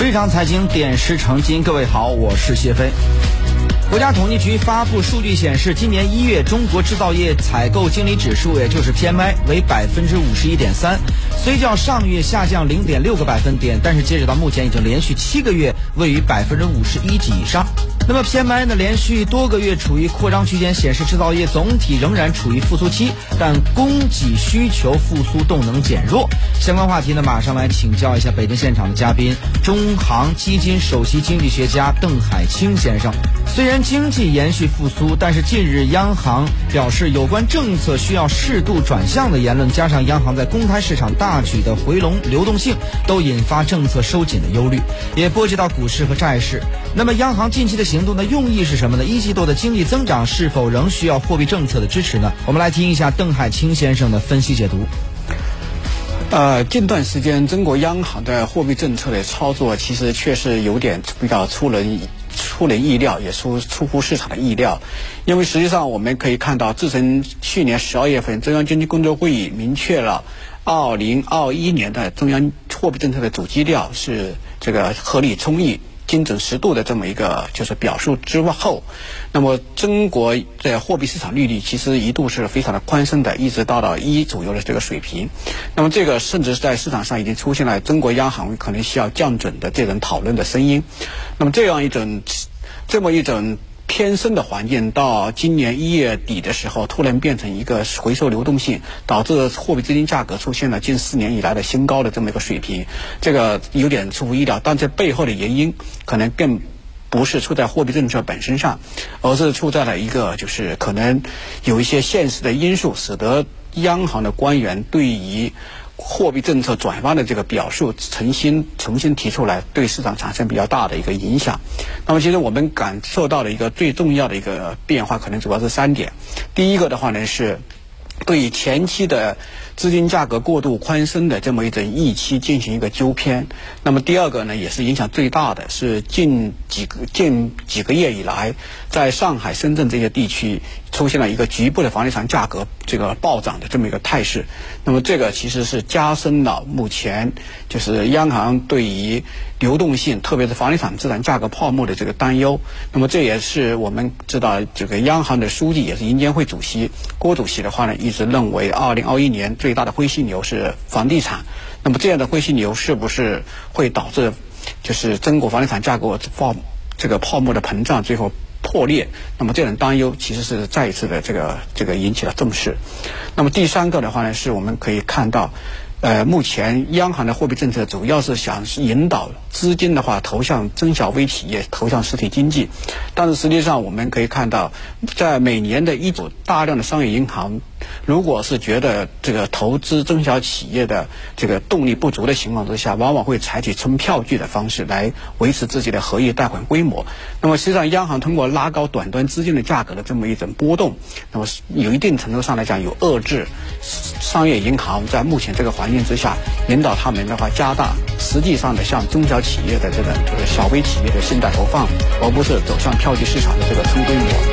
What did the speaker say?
非常财经点石成金，各位好，我是谢飞。国家统计局发布数据显示，今年一月中国制造业采购经理指数，也就是 PMI 为百分之五十一点三，虽较上月下降零点六个百分点，但是截止到目前已经连续七个月位于百分之五十一及以上。那么 PMI 呢，连续多个月处于扩张区间，显示制造业总体仍然处于复苏期，但供给需求复苏动能减弱。相关话题呢，马上来请教一下北京现场的嘉宾，中航基金首席经济学家邓海清先生。虽然经济延续复苏，但是近日央行表示有关政策需要适度转向的言论，加上央行在公开市场大举的回笼流动性，都引发政策收紧的忧虑，也波及到股市和债市。那么央行近期的行动的用意是什么呢？一季度的经济增长是否仍需要货币政策的支持呢？我们来听一下邓海清先生的分析解读。呃，近段时间中国央行的货币政策的操作，其实确实有点比较出人意出人意料，也出出乎市场的意料。因为实际上我们可以看到，自从去年十二月份中央经济工作会议明确了二零二一年的中央货币政策的主基调是这个合理充裕。精准适度的这么一个就是表述之后，那么中国的货币市场利率其实一度是非常的宽松的，一直到了一左右的这个水平。那么这个甚至在市场上已经出现了中国央行可能需要降准的这种讨论的声音。那么这样一种这么一种。偏深的环境到今年一月底的时候，突然变成一个回收流动性，导致货币资金价格出现了近四年以来的新高的这么一个水平，这个有点出乎意料。但这背后的原因可能更不是出在货币政策本身上，而是出在了一个就是可能有一些现实的因素，使得央行的官员对于。货币政策转弯的这个表述重新重新提出来，对市场产生比较大的一个影响。那么，其实我们感受到的一个最重要的一个变化，可能主要是三点。第一个的话呢，是对前期的资金价格过度宽松的这么一种预期进行一个纠偏。那么，第二个呢，也是影响最大的是近几个近几个月以来，在上海、深圳这些地区。出现了一个局部的房地产价格这个暴涨的这么一个态势，那么这个其实是加深了目前就是央行对于流动性，特别是房地产资产价格泡沫的这个担忧。那么这也是我们知道，这个央行的书记也是银监会主席郭主席的话呢，一直认为二零二一年最大的灰犀牛是房地产。那么这样的灰犀牛是不是会导致就是中国房地产价格泡这个泡沫的膨胀，最后？破裂，那么这种担忧其实是再一次的这个这个引起了重视。那么第三个的话呢，是我们可以看到，呃，目前央行的货币政策主要是想引导资金的话投向中小微企业，投向实体经济。但是实际上我们可以看到，在每年的一组大量的商业银行。如果是觉得这个投资中小企业的这个动力不足的情况之下，往往会采取存票据的方式来维持自己的合约贷款规模。那么实际上，央行通过拉高短端资金的价格的这么一种波动，那么有一定程度上来讲有遏制商业银行在目前这个环境之下，引导他们的话加大实际上的向中小企业的这个就是小微企业的信贷投放，而不是走向票据市场的这个冲规模。